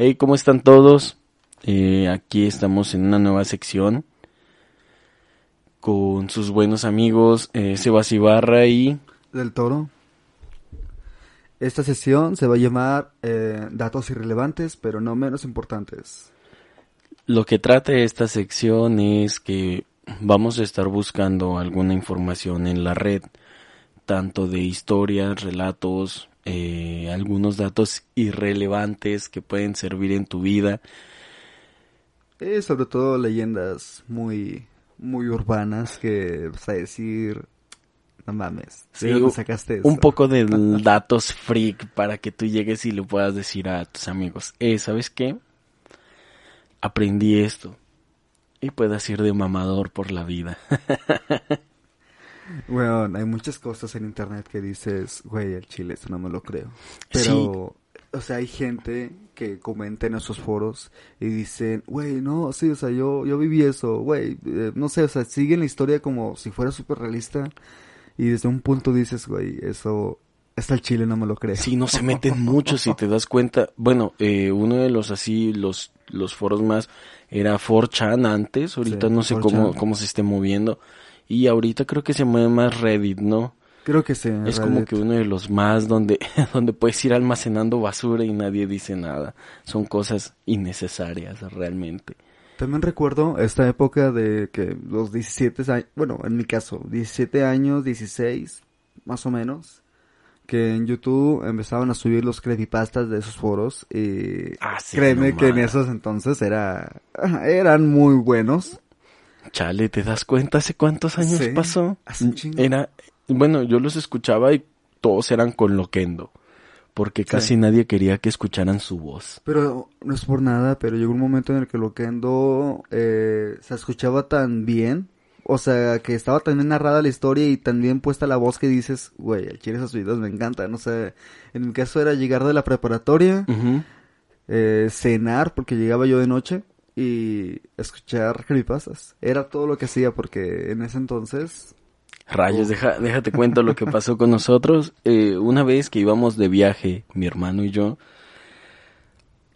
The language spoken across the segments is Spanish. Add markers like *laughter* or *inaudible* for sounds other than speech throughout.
Hey, ¿cómo están todos? Eh, aquí estamos en una nueva sección con sus buenos amigos eh, Sebas Ibarra y... Del Toro. Esta sesión se va a llamar eh, Datos irrelevantes, pero no menos importantes. Lo que trata esta sección es que vamos a estar buscando alguna información en la red, tanto de historias, relatos, eh, algunos datos irrelevantes que pueden servir en tu vida. Y sobre todo leyendas muy, muy urbanas que vas a decir, no mames, sí, sacaste Un poco de *laughs* datos freak para que tú llegues y le puedas decir a tus amigos, eh, ¿sabes qué? Aprendí esto. Y puedas ir de mamador por la vida. *laughs* Bueno, hay muchas cosas en internet que dices, güey, el chile, eso no me lo creo. Pero, o sea, hay gente que comenta en esos foros y dicen, güey, no, sí, o sea, yo, yo viví eso, güey, eh, no sé, o sea, siguen la historia como si fuera súper realista y desde un punto dices, güey, eso, está el chile, no me lo creo. Sí, no se meten mucho si te das cuenta. Bueno, eh, uno de los así, los, los foros más era 4chan antes, ahorita no sé cómo, cómo se esté moviendo y ahorita creo que se mueve más Reddit, ¿no? Creo que sí. Es como que uno de los más donde, *laughs* donde puedes ir almacenando basura y nadie dice nada. Son cosas innecesarias realmente. También recuerdo esta época de que los 17 años, bueno, en mi caso, 17 años, 16, más o menos, que en YouTube empezaban a subir los creepypastas de esos foros y ah, créeme que en esos entonces era, *laughs* eran muy buenos. Chale, ¿te das cuenta hace cuántos años pasó? Era, bueno, yo los escuchaba y todos eran con Loquendo. Porque casi nadie quería que escucharan su voz. Pero no es por nada, pero llegó un momento en el que Loquendo eh, se escuchaba tan bien. O sea, que estaba tan bien narrada la historia y tan bien puesta la voz que dices, güey, chile esos videos me encantan. No sé, en mi caso era llegar de la preparatoria, eh, cenar, porque llegaba yo de noche y escuchar creepypastas. Era todo lo que hacía porque en ese entonces... Rayos, deja, déjate cuento lo que pasó con nosotros. Eh, una vez que íbamos de viaje, mi hermano y yo,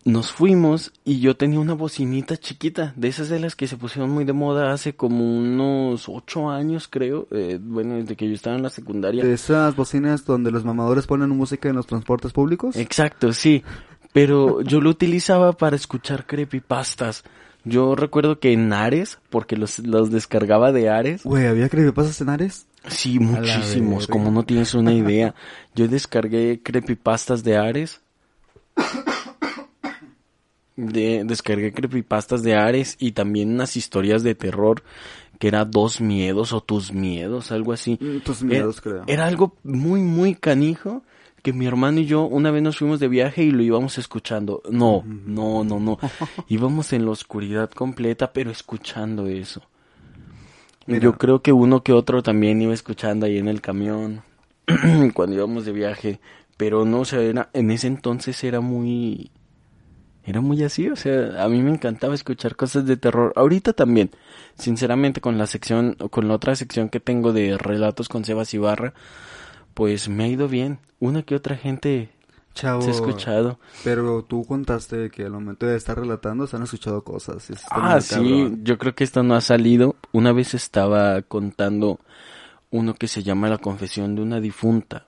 nos fuimos y yo tenía una bocinita chiquita, de esas de las que se pusieron muy de moda hace como unos ocho años, creo, eh, bueno, desde que yo estaba en la secundaria. ¿De esas bocinas donde los mamadores ponen música en los transportes públicos? Exacto, sí pero yo lo utilizaba para escuchar creepypastas. Yo recuerdo que en Ares, porque los, los descargaba de Ares. Güey, ¿había creepypastas en Ares? Sí, muchísimos, como no tienes una idea. Yo descargué creepypastas de Ares. De, descargué creepypastas de Ares y también unas historias de terror que era Dos Miedos o Tus Miedos, algo así. Mm, tus Miedos, creo. Era algo muy, muy canijo que mi hermano y yo una vez nos fuimos de viaje y lo íbamos escuchando. No, no, no, no. *laughs* íbamos en la oscuridad completa, pero escuchando eso. Yo creo que uno que otro también iba escuchando ahí en el camión *clears throat* cuando íbamos de viaje, pero no, o sea, era, en ese entonces era muy era muy así, o sea, a mí me encantaba escuchar cosas de terror. Ahorita también, sinceramente con la sección con la otra sección que tengo de relatos con Sebas Ibarra, pues me ha ido bien. Una que otra gente Chavo, se ha escuchado. Pero tú contaste que al momento de estar relatando se han escuchado cosas. Ah, sí, yo creo que esto no ha salido. Una vez estaba contando uno que se llama La confesión de una difunta.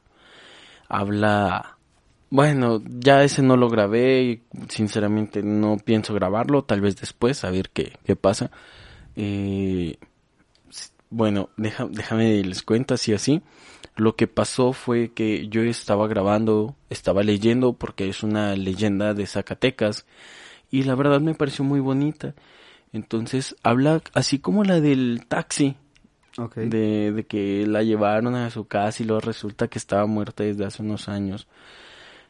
Habla... Bueno, ya ese no lo grabé y sinceramente no pienso grabarlo, tal vez después, a ver qué, qué pasa. Eh, bueno, déjame les cuento así así. Lo que pasó fue que yo estaba grabando, estaba leyendo porque es una leyenda de Zacatecas y la verdad me pareció muy bonita. Entonces habla así como la del taxi, de, de, que la llevaron a su casa y luego resulta que estaba muerta desde hace unos años.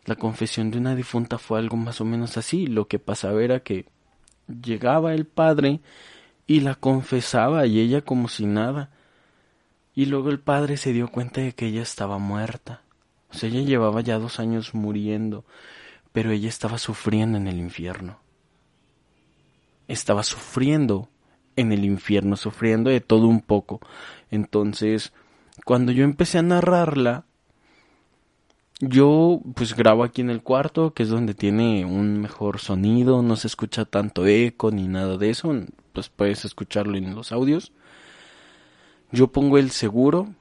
La confesión de una difunta fue algo más o menos así. Lo que pasaba era que llegaba el padre y la confesaba y ella como si nada. Y luego el padre se dio cuenta de que ella estaba muerta. O sea, ella llevaba ya dos años muriendo, pero ella estaba sufriendo en el infierno. Estaba sufriendo en el infierno, sufriendo de todo un poco. Entonces, cuando yo empecé a narrarla, yo pues grabo aquí en el cuarto, que es donde tiene un mejor sonido, no se escucha tanto eco ni nada de eso, pues puedes escucharlo en los audios. Yo pongo el seguro,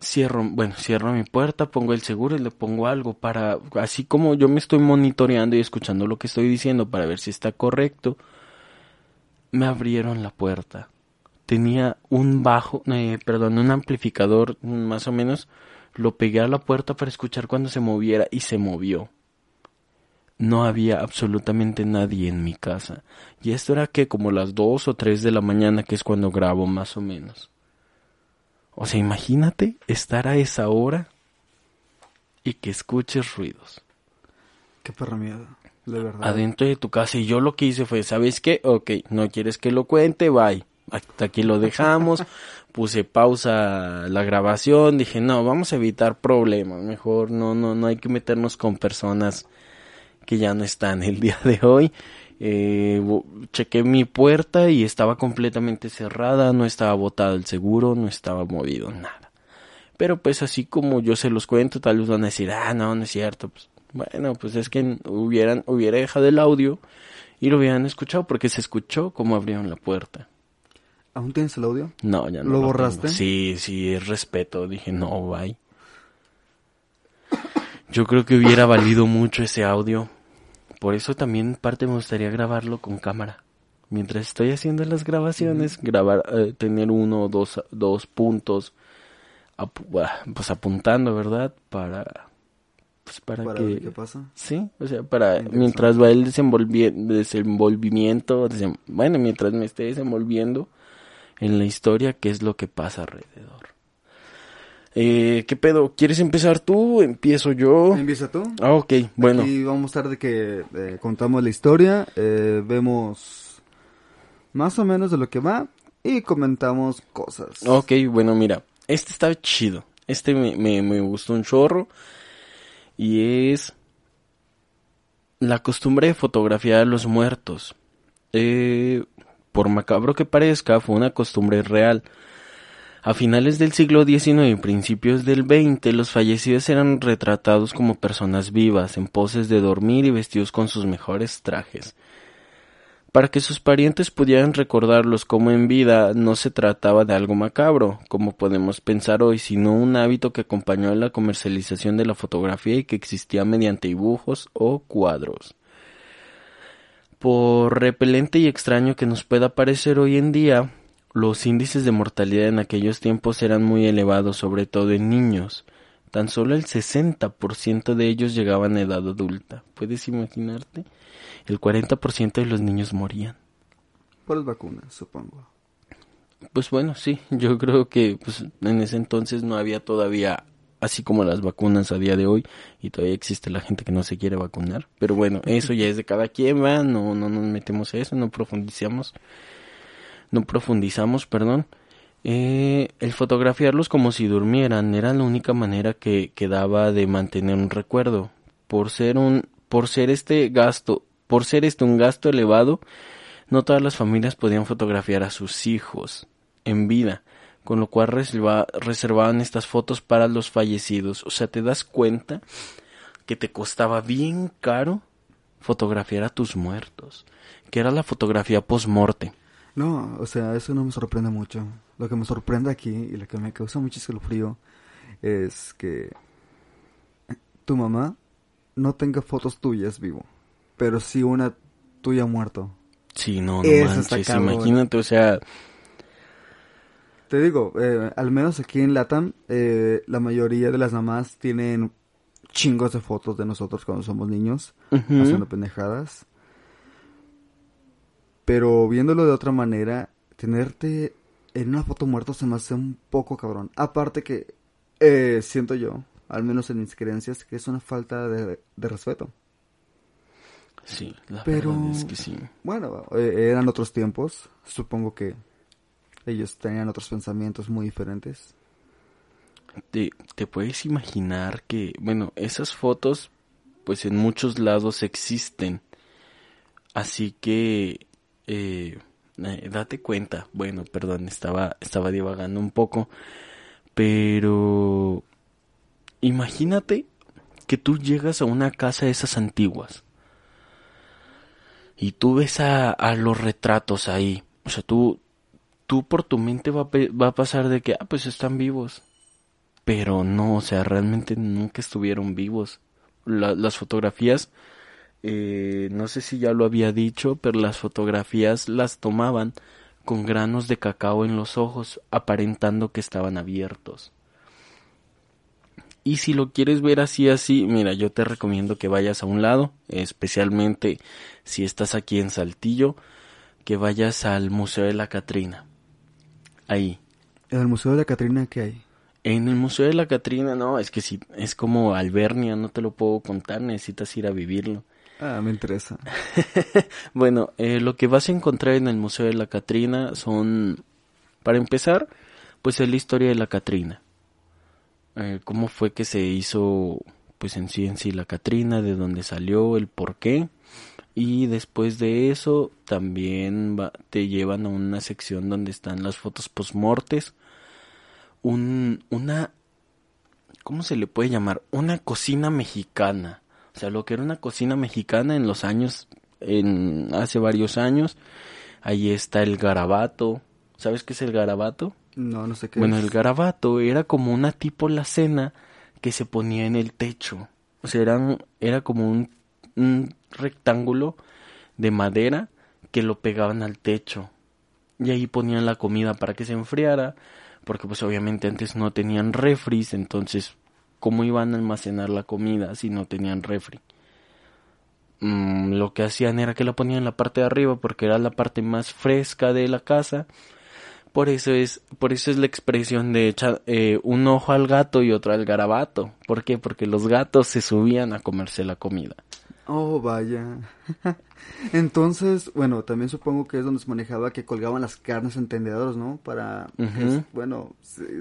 cierro, bueno, cierro mi puerta, pongo el seguro y le pongo algo para, así como yo me estoy monitoreando y escuchando lo que estoy diciendo para ver si está correcto, me abrieron la puerta. Tenía un bajo, eh, perdón, un amplificador más o menos, lo pegué a la puerta para escuchar cuando se moviera y se movió. No había absolutamente nadie en mi casa. Y esto era que como las dos o tres de la mañana, que es cuando grabo más o menos. O sea, imagínate estar a esa hora y que escuches ruidos. Qué perra miedo, de verdad. Adentro de tu casa. Y yo lo que hice fue, ¿sabes qué? Ok, no quieres que lo cuente, bye. Hasta aquí lo dejamos. *laughs* Puse pausa la grabación. Dije, no, vamos a evitar problemas. Mejor no, no, no hay que meternos con personas que ya no están el día de hoy. Eh, chequé mi puerta y estaba completamente cerrada, no estaba botado el seguro, no estaba movido nada. Pero pues así como yo se los cuento, tal vez van a decir, ah, no, no es cierto. Pues, bueno, pues es que hubieran, hubiera dejado el audio y lo hubieran escuchado porque se escuchó como abrieron la puerta. ¿Aún tienes el audio? No, ya no. ¿Lo, borraste? Sí, sí, es respeto. Dije, no, bye. Yo creo que hubiera valido mucho ese audio por eso también parte me gustaría grabarlo con cámara. Mientras estoy haciendo las grabaciones, grabar, eh, tener uno o dos, dos puntos, pues apuntando, ¿verdad? Para, pues para, para que... ver qué pasa. Sí, o sea, para, mientras va el desenvolvimiento, bueno, mientras me esté desenvolviendo en la historia, qué es lo que pasa alrededor. Eh, ¿Qué pedo? ¿Quieres empezar tú? ¿Empiezo yo? Empieza tú. Ah, ok, bueno. Y vamos a estar de que eh, contamos la historia, eh, vemos más o menos de lo que va y comentamos cosas. Ok, bueno, mira, este está chido. Este me, me, me gustó un chorro. Y es la costumbre de fotografiar a los muertos. Eh, por macabro que parezca, fue una costumbre real. A finales del siglo XIX y principios del XX, los fallecidos eran retratados como personas vivas, en poses de dormir y vestidos con sus mejores trajes. Para que sus parientes pudieran recordarlos como en vida, no se trataba de algo macabro, como podemos pensar hoy, sino un hábito que acompañó la comercialización de la fotografía y que existía mediante dibujos o cuadros. Por repelente y extraño que nos pueda parecer hoy en día, los índices de mortalidad en aquellos tiempos eran muy elevados, sobre todo en niños. Tan solo el 60% de ellos llegaban a edad adulta. ¿Puedes imaginarte? El 40% de los niños morían. Por las vacunas, supongo. Pues bueno, sí, yo creo que pues, en ese entonces no había todavía, así como las vacunas a día de hoy, y todavía existe la gente que no se quiere vacunar. Pero bueno, eso ya es de cada quien, va, no, no nos metemos a eso, no profundizamos no profundizamos, perdón, eh, el fotografiarlos como si durmieran era la única manera que quedaba de mantener un recuerdo. Por ser un, por ser este gasto, por ser este un gasto elevado, no todas las familias podían fotografiar a sus hijos en vida, con lo cual reservaban estas fotos para los fallecidos. O sea, te das cuenta que te costaba bien caro fotografiar a tus muertos, que era la fotografía post-morte. No, o sea, eso no me sorprende mucho. Lo que me sorprende aquí y lo que me causa mucho frío es que tu mamá no tenga fotos tuyas vivo, pero sí una tuya muerto. Sí, no, no manches, imagínate, o sea... Te digo, eh, al menos aquí en Latam, eh, la mayoría de las mamás tienen chingos de fotos de nosotros cuando somos niños, haciendo pendejadas. Pero viéndolo de otra manera, tenerte en una foto muerto se me hace un poco cabrón. Aparte que eh, siento yo, al menos en mis creencias, que es una falta de, respeto. Sí, la verdad es que sí. Bueno, eh, eran otros tiempos. Supongo que ellos tenían otros pensamientos muy diferentes. Te, te puedes imaginar que, bueno, esas fotos, pues en muchos lados existen. Así que eh, eh, date cuenta, bueno, perdón, estaba, estaba divagando un poco, pero imagínate que tú llegas a una casa de esas antiguas y tú ves a, a los retratos ahí. O sea, tú, tú por tu mente va va a pasar de que, ah, pues están vivos. Pero no, o sea, realmente nunca estuvieron vivos. las fotografías, eh, no sé si ya lo había dicho, pero las fotografías las tomaban con granos de cacao en los ojos, aparentando que estaban abiertos. Y si lo quieres ver así, así, mira, yo te recomiendo que vayas a un lado, especialmente si estás aquí en Saltillo, que vayas al Museo de la Catrina. Ahí. ¿En el Museo de la Catrina qué hay? En el Museo de la Catrina, no, es que si es como Albernia, no te lo puedo contar, necesitas ir a vivirlo. Ah, me interesa. *laughs* bueno, eh, lo que vas a encontrar en el Museo de la Catrina son, para empezar, pues es la historia de la Catrina. Eh, cómo fue que se hizo, pues en sí en sí la Catrina, de dónde salió, el por qué. Y después de eso también te llevan a una sección donde están las fotos postmortes. Un, una, ¿cómo se le puede llamar? Una cocina mexicana o sea, lo que era una cocina mexicana en los años, en hace varios años. Ahí está el garabato. ¿Sabes qué es el garabato? No, no sé qué Bueno, el garabato era como una tipo la cena que se ponía en el techo. O sea, eran, era como un, un rectángulo de madera que lo pegaban al techo. Y ahí ponían la comida para que se enfriara, porque pues obviamente antes no tenían refris, entonces cómo iban a almacenar la comida si no tenían refri. Mm, lo que hacían era que la ponían en la parte de arriba porque era la parte más fresca de la casa. Por eso es, por eso es la expresión de echar eh, un ojo al gato y otro al garabato. ¿Por qué? Porque los gatos se subían a comerse la comida. Oh, vaya. Entonces, bueno, también supongo que es donde se manejaba que colgaban las carnes en tendedores, ¿no? Para, bueno,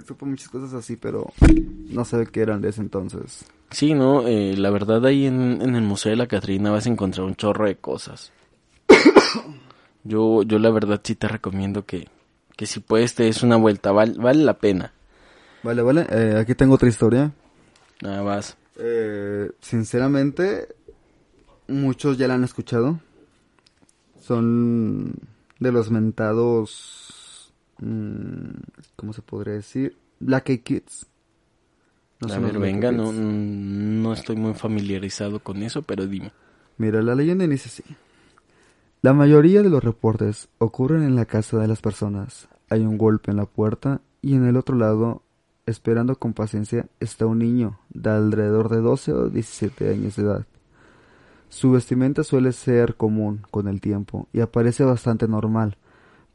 supo muchas cosas así, pero no sé qué eran de ese entonces. Sí, no, eh, la verdad ahí en, el Museo de la Catrina vas a encontrar un chorro de cosas. *coughs* yo, yo la verdad sí te recomiendo que, que si puedes te des una vuelta, vale, vale la pena. Vale, vale, eh, aquí tengo otra historia. Nada más. Eh, sinceramente, muchos ya la han escuchado. Son de los mentados, mm, ¿cómo se podría decir? Black Eyed Kids. No A ver, venga, no, no estoy muy familiarizado con eso, pero dime. Mira, la leyenda dice así. La mayoría de los reportes ocurren en la casa de las personas. Hay un golpe en la puerta y en el otro lado, esperando con paciencia, está un niño de alrededor de 12 o 17 años de edad. Su vestimenta suele ser común con el tiempo y aparece bastante normal,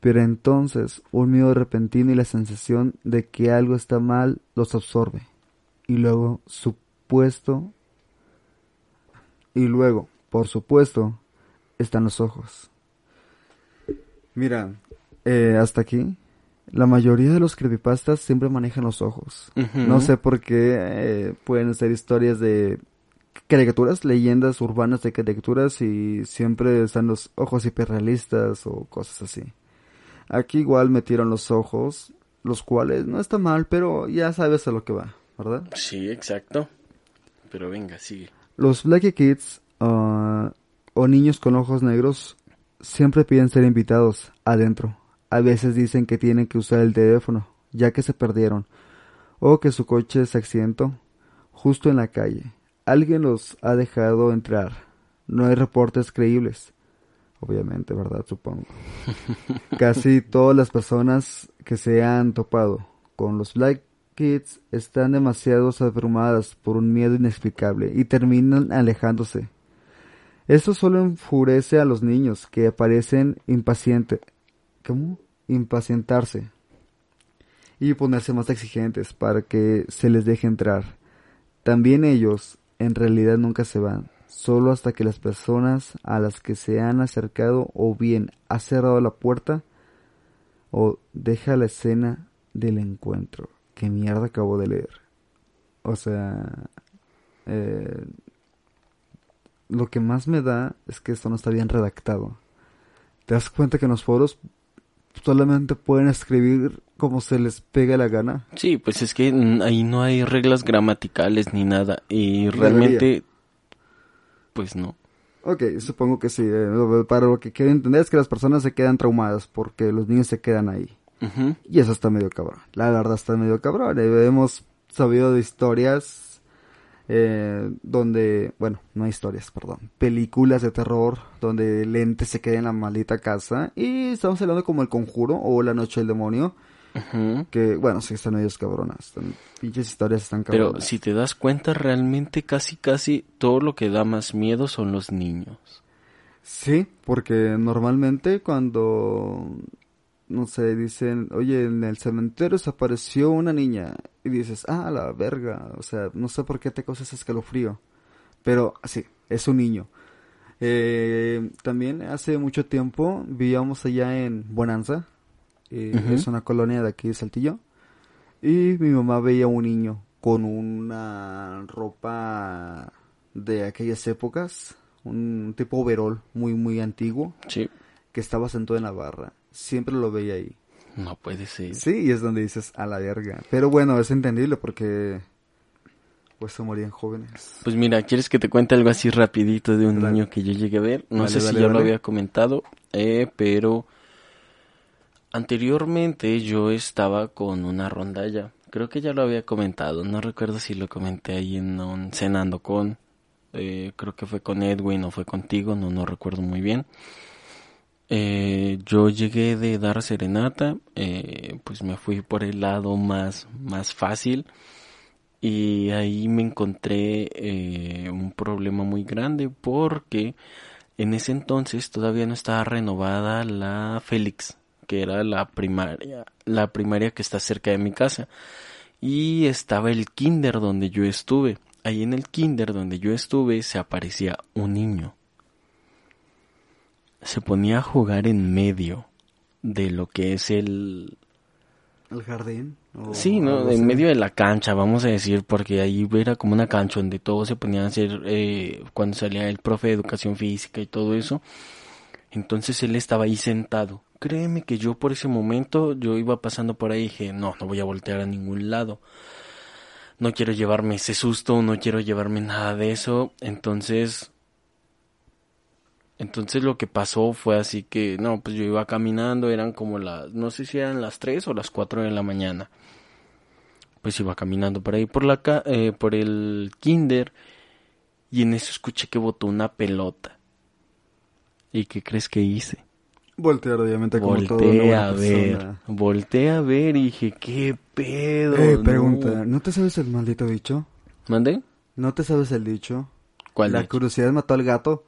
pero entonces un miedo repentino y la sensación de que algo está mal los absorbe. Y luego, supuesto, y luego, por supuesto, están los ojos. Mira, eh, hasta aquí, la mayoría de los creepypastas siempre manejan los ojos. No sé por qué eh, pueden ser historias de caricaturas, leyendas urbanas de caricaturas y siempre están los ojos hiperrealistas o cosas así. Aquí igual metieron los ojos, los cuales no está mal, pero ya sabes a lo que va, ¿verdad? Sí, exacto. Pero venga, sigue. Los Black Kids ah, o niños con ojos negros siempre piden ser invitados adentro. A veces dicen que tienen que usar el teléfono, ya que se perdieron, o que su coche se accidentó justo en la calle alguien los ha dejado entrar. No hay reportes creíbles. Obviamente, ¿verdad? Supongo. *laughs* Casi todas las personas que se han topado con los Black Kids están demasiado abrumadas por un miedo inexplicable y terminan alejándose. Esto solo enfurece a los niños que parecen impacientes. ¿Cómo? Impacientarse. Y ponerse más exigentes para que se les deje entrar. También ellos en realidad nunca se van, solo hasta que las personas a las que se han acercado o bien ha cerrado la puerta o deja la escena del encuentro. ¿Qué mierda acabo de leer? O sea, eh, lo que más me da es que esto no está bien redactado. Te das cuenta que en los foros solamente pueden escribir como se les pegue la gana. Sí, pues es que ahí no hay reglas gramaticales ni nada. Y realmente, pues no. Ok, supongo que sí. Eh, para lo que quiero entender es que las personas se quedan traumadas porque los niños se quedan ahí. Y eso está medio cabrón. La verdad está medio cabrón. Hemos sabido de historias eh, donde, bueno, no historias, perdón, películas de terror donde el ente se queda en la maldita casa y estamos hablando como El Conjuro o La Noche del Demonio. Que, bueno, sí están medios cabronas. Están, pinches historias están cabronas. Pero si te das cuenta, realmente casi, casi todo lo que da más miedo son los niños. Sí, porque normalmente cuando no sé, dicen, oye, en el cementerio se apareció una niña. Y dices, ah, la verga. O sea, no sé por qué te causas escalofrío. Pero sí, es un niño. Eh, también hace mucho tiempo vivíamos allá en Bonanza. Eh, es una colonia de aquí de Saltillo. Y mi mamá veía un niño con una ropa de aquellas épocas. Un tipo overol muy, muy antiguo. Sí. Que estaba sentado en la barra siempre lo veía ahí. No puede ser. Sí, y es donde dices a la verga. Pero bueno, es entendible porque pues se morían jóvenes. Pues mira, ¿quieres que te cuente algo así rapidito de un niño que yo llegué a ver? No sé si ya lo había comentado, eh, pero anteriormente yo estaba con una rondalla. Creo que ya lo había comentado, no recuerdo si lo comenté ahí en un cenando con, eh, creo que fue con Edwin o fue contigo, no, no recuerdo muy bien. Eh, yo llegué de dar serenata, eh, pues me fui por el lado más, más fácil y ahí me encontré eh, un problema muy grande porque en ese entonces todavía no estaba renovada la Félix, que era la primaria, la primaria que está cerca de mi casa y estaba el kinder donde yo estuve. Ahí en el kinder donde yo estuve se aparecía un niño se ponía a jugar en medio de lo que es el... ¿El jardín? sí, ¿no? En medio de la cancha, vamos a decir, porque ahí era como una cancha donde todos se ponían a hacer, eh, cuando salía el profe de educación física y todo eso. Entonces él estaba ahí sentado. Créeme que yo por ese momento, yo iba pasando por ahí y dije, no, no voy a voltear a ningún lado. No quiero llevarme ese susto, no quiero llevarme nada de eso. Entonces entonces lo que pasó fue así que, no, pues yo iba caminando, eran como las, no sé si eran las 3 o las 4 de la mañana. Pues iba caminando por ahí por la eh, por el kinder y en eso escuché que botó una pelota. ¿Y qué crees que hice? Voltear, obviamente, como Volteé a ver, volteé a ver y dije, ¿qué pedo? Eh, pregunta, no. te sabes el maldito dicho? ¿Mande? ¿No te sabes el dicho? ¿Cuál La curiosidad mató al gato.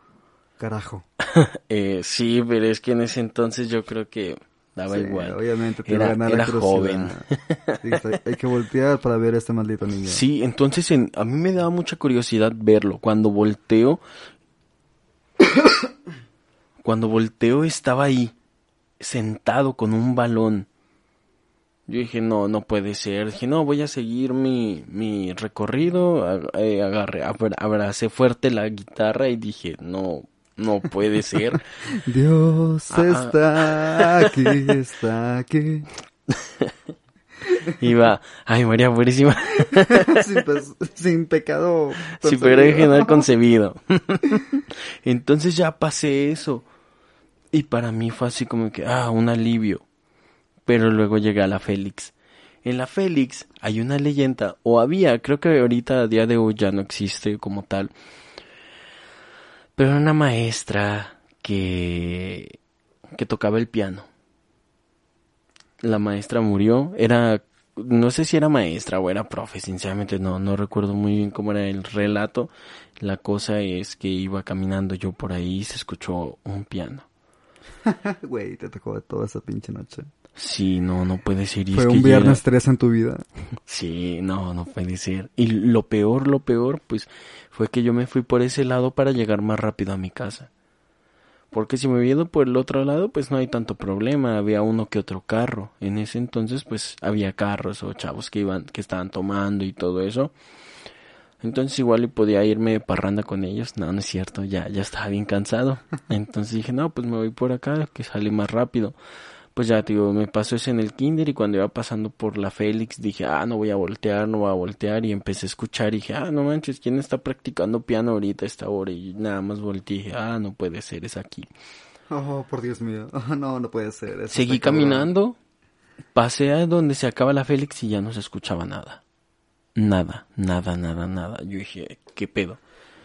Carajo. *laughs* eh, sí, pero es que en ese entonces yo creo que daba igual. Obviamente te era, era joven. *laughs* hay que voltear para ver a este maldito niño. Sí, entonces a mí me daba mucha curiosidad verlo. Cuando volteo, *coughs* cuando volteo estaba ahí, sentado con un balón. Yo dije, no, no puede ser. Dije, no, voy a seguir mi, mi recorrido. Eh, agarré, abracé fuerte la guitarra y dije, no, no puede ser. *laughs* Dios ah, ah. está aquí, está aquí. *laughs* Iba, ay María buenísima. *laughs* sin, pecado. Sin pecado original concebido. Entonces ya pasé eso. Y para mí fue así como que, ah, un alivio. Pero luego llegué a la Félix. En la Félix hay una leyenda, o había, creo que ahorita a día de hoy ya no existe como tal, pero una maestra que, que tocaba el piano. La maestra murió, era, no sé si era maestra o era profe, sinceramente no, no recuerdo muy bien cómo era el relato. La cosa es que iba caminando yo por ahí y se escuchó un piano. *laughs* Güey, te tocó toda esa pinche noche. Sí, no, no puede ser. Fue un viernes tres en tu vida. Sí, no, no puede ser. Y lo peor, lo peor, pues, fue que yo me fui por ese lado para llegar más rápido a mi casa. Porque si me hubiera ido por el otro lado, pues no hay tanto problema. Había uno que otro carro. En ese entonces, pues, había carros o chavos que iban, que estaban tomando y todo eso. Entonces igual y podía irme de parranda con ellos. No, no es cierto, ya, ya estaba bien cansado. *laughs* Entonces dije, no, pues me voy por acá, que sale más rápido. Pues ya, tío, me pasó eso en el kinder y cuando iba pasando por la Félix dije, ah, no voy a voltear, no voy a voltear y empecé a escuchar y dije, ah, no manches, ¿quién está practicando piano ahorita a esta hora? Y nada más volteé y dije, ah, no puede ser, es aquí. Oh, por Dios mío. *laughs* no, no puede ser. Eso Seguí caminando, pasé a donde se acaba la Félix y ya no se escuchaba nada. Nada, nada, nada, nada. Yo dije, ¿qué pedo?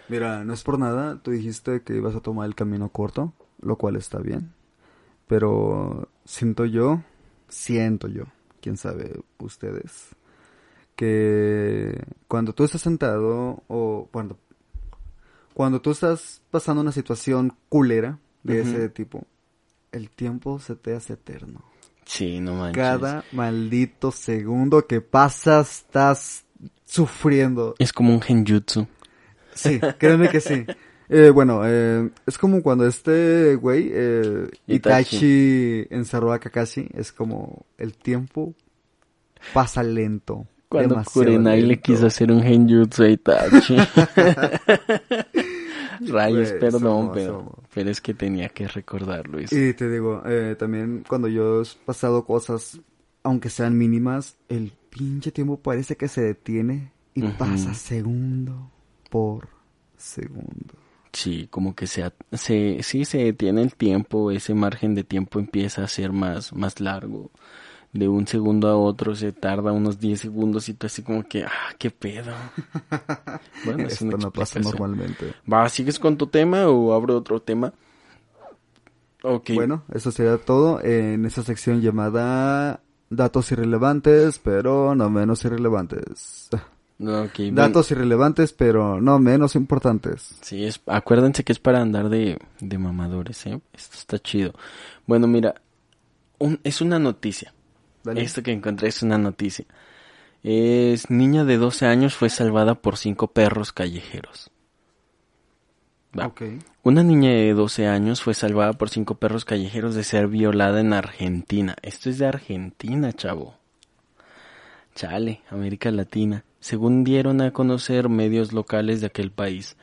Mira, no es por nada. Tú dijiste que ibas a tomar el camino corto, lo cual está bien. Pero siento yo, siento yo, quién sabe ustedes, que cuando tú estás sentado o cuando, cuando tú estás pasando una situación culera de ese tipo, el tiempo se te hace eterno. Sí, no manches. Cada maldito segundo que pasa estás sufriendo. Es como un genjutsu. Sí, créeme que sí. *laughs* Eh, bueno, eh, es como cuando este güey, eh, Itachi. Itachi encerró a Kakashi, es como el tiempo pasa lento. Cuando Kurenai le quiso hacer un genjutsu a Itachi. *laughs* Rayos, Güey, perdón, somos, pero, somos. pero es que tenía que recordarlo. eso. Y te digo, eh, también cuando yo he pasado cosas, aunque sean mínimas, el pinche tiempo parece que se detiene y pasa segundo por segundo. Sí, como que se, se, sí se detiene el tiempo, ese margen de tiempo empieza a ser más, más largo. De un segundo a otro se tarda unos 10 segundos y tú así como que, ah, qué pedo. *laughs* Bueno, es Esto una no pasa normalmente. Va, ¿sigues con tu tema o abro otro tema? Ok. Bueno, eso sería todo en esa sección llamada Datos irrelevantes, pero no menos irrelevantes. Bueno, Datos irrelevantes, pero no menos importantes. Sí, es, acuérdense que es para andar de, de mamadores, ¿eh? Esto está chido. Bueno, mira, un- es una noticia. Dale. Esto que encontré es una noticia. Es niña de 12 años fue salvada por cinco perros callejeros. Va. Ok. Una niña de 12 años fue salvada por cinco perros callejeros de ser violada en Argentina. Esto es de Argentina, chavo. Chale, América Latina. Según dieron a conocer medios locales de aquel país.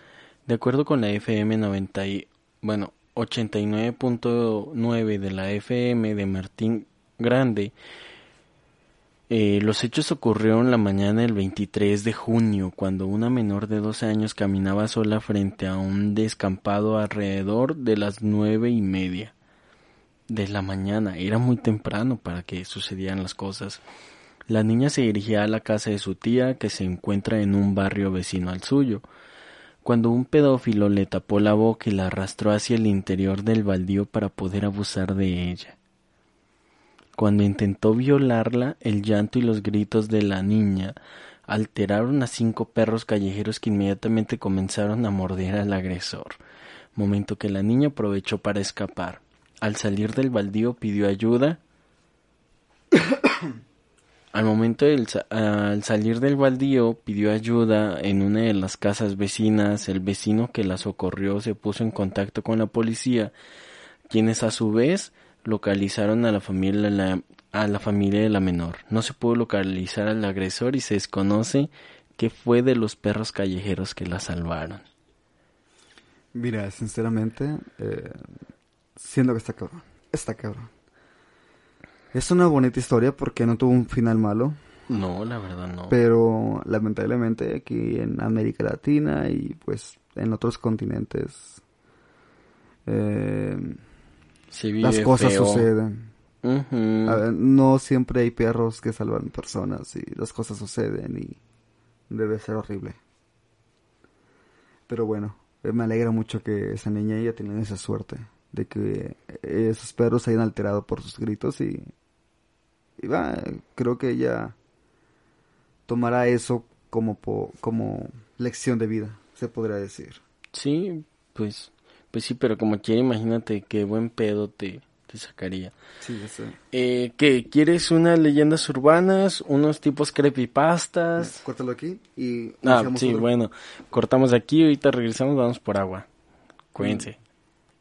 De acuerdo con la FM 90 y, bueno, 89.9 de la FM de Martín Grande, eh, los hechos ocurrieron la mañana del 23 de junio, cuando una menor de 12 años caminaba sola frente a un descampado alrededor de las nueve y media de la mañana. Era muy temprano para que sucedieran las cosas. La niña se dirigía a la casa de su tía, que se encuentra en un barrio vecino al suyo, cuando un pedófilo le tapó la boca y la arrastró hacia el interior del baldío para poder abusar de ella. Cuando intentó violarla, el llanto y los gritos de la niña alteraron a cinco perros callejeros que inmediatamente comenzaron a morder al agresor, momento que la niña aprovechó para escapar. Al salir del baldío pidió ayuda. *coughs* Al momento del al salir del baldío pidió ayuda en una de las casas vecinas. El vecino que la socorrió se puso en contacto con la policía, quienes a su vez localizaron a la familia a la familia de la menor. No se pudo localizar al agresor y se desconoce qué fue de los perros callejeros que la salvaron. Mira, sinceramente, eh, siento que está cabrón. Está cabrón. Es una bonita historia porque no tuvo un final malo, No, la verdad no. pero lamentablemente aquí en América Latina y pues en otros continentes eh, Se vive las cosas feo. suceden. A ver, no siempre hay perros que salvan personas y las cosas suceden y debe ser horrible. Pero bueno, eh, me alegra mucho que esa niña haya tenido esa suerte de que eh, esos perros se hayan alterado por sus gritos y, y va, creo que ella tomará eso como po- como lección de vida, se podría decir. Sí, pues, pues sí, pero como quiera, imagínate qué buen pedo te, te sacaría. Sí, ya sé. Eh, ¿qué? ¿Quieres unas leyendas urbanas? ¿Unos tipos creepypastas? Córtalo aquí y Ah, sí, otro. bueno, cortamos aquí, ahorita regresamos, vamos por agua. Cuídense.